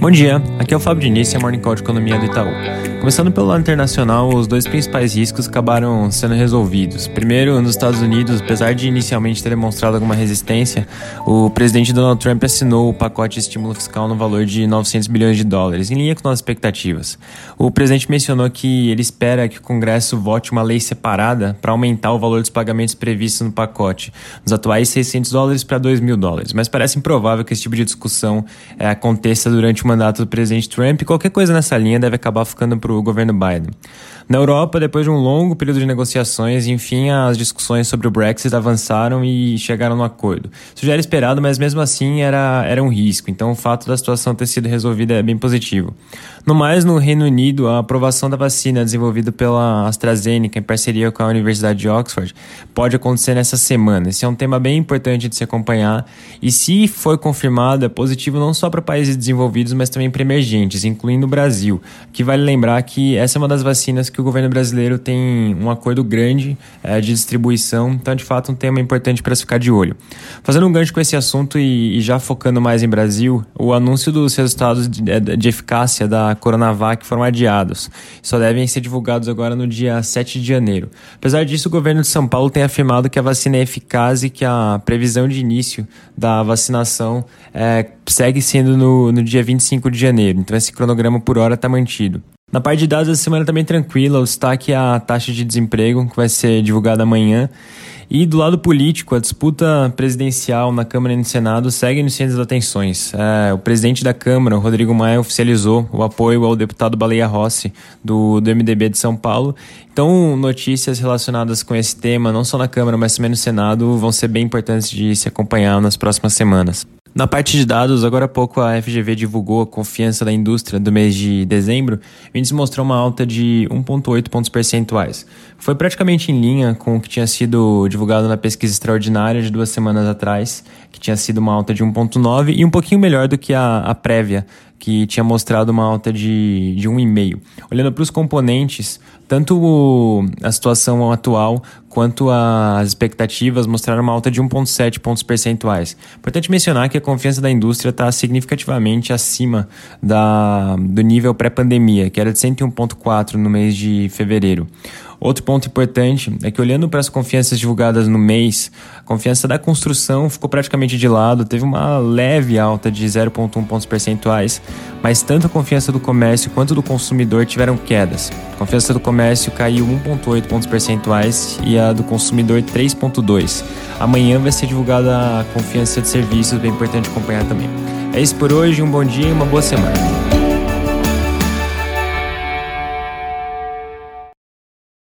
Bom dia, aqui é o Fábio Diniz e a Morning Call de Economia do Itaú. Começando pelo lado internacional, os dois principais riscos acabaram sendo resolvidos. Primeiro, nos Estados Unidos, apesar de inicialmente ter demonstrado alguma resistência, o presidente Donald Trump assinou o pacote de estímulo fiscal no valor de 900 bilhões de dólares, em linha com nossas expectativas. O presidente mencionou que ele espera que o Congresso vote uma lei separada para aumentar o valor dos pagamentos previstos no pacote, dos atuais 600 dólares para 2 mil dólares, mas parece improvável que esse tipo de discussão é, aconteça durante o mandato do presidente Trump e qualquer coisa nessa linha deve acabar ficando para o governo Biden. Na Europa, depois de um longo período de negociações, enfim, as discussões sobre o Brexit avançaram e chegaram no acordo. Isso já era esperado, mas mesmo assim era, era um risco, então o fato da situação ter sido resolvida é bem positivo. No mais, no Reino Unido, a aprovação da vacina desenvolvida pela AstraZeneca em parceria com a Universidade de Oxford pode acontecer nessa semana. Esse é um tema bem importante de se acompanhar e, se for confirmado, é positivo não só para países desenvolvidos, mas também para emergentes, incluindo o Brasil, que vale lembrar que essa é uma das vacinas que o governo brasileiro tem um acordo grande é, de distribuição, então é de fato um tema importante para se ficar de olho. Fazendo um gancho com esse assunto e, e já focando mais em Brasil, o anúncio dos resultados de, de eficácia da Coronavac foram adiados. Só devem ser divulgados agora no dia 7 de janeiro. Apesar disso, o governo de São Paulo tem afirmado que a vacina é eficaz e que a previsão de início da vacinação é, segue sendo no, no dia 25 de janeiro. Então esse cronograma por hora está mantido. Na parte de dados, a semana também tá tranquila. O destaque é a taxa de desemprego, que vai ser divulgada amanhã. E do lado político, a disputa presidencial na Câmara e no Senado segue no centro das atenções. É, o presidente da Câmara, Rodrigo Maia, oficializou o apoio ao deputado Baleia Rossi, do, do MDB de São Paulo. Então, notícias relacionadas com esse tema, não só na Câmara, mas também no Senado, vão ser bem importantes de se acompanhar nas próximas semanas. Na parte de dados, agora há pouco a FGV divulgou a confiança da indústria do mês de dezembro. O índice mostrou uma alta de 1,8 pontos percentuais. Foi praticamente em linha com o que tinha sido divulgado na pesquisa extraordinária de duas semanas atrás, que tinha sido uma alta de 1,9 e um pouquinho melhor do que a, a prévia, que tinha mostrado uma alta de, de 1,5. Olhando para os componentes, tanto a situação atual quanto as expectativas mostraram uma alta de 1,7 pontos percentuais. Importante mencionar que a confiança da indústria está significativamente acima da, do nível pré-pandemia, que era de 101,4 no mês de fevereiro. Outro ponto importante é que, olhando para as confianças divulgadas no mês, a confiança da construção ficou praticamente de lado, teve uma leve alta de 0,1 pontos percentuais, mas tanto a confiança do comércio quanto do consumidor tiveram quedas. A confiança do comércio caiu 1,8 pontos percentuais e a do consumidor 3,2. Amanhã vai ser divulgada a confiança de serviços, bem importante acompanhar também. É isso por hoje, um bom dia e uma boa semana.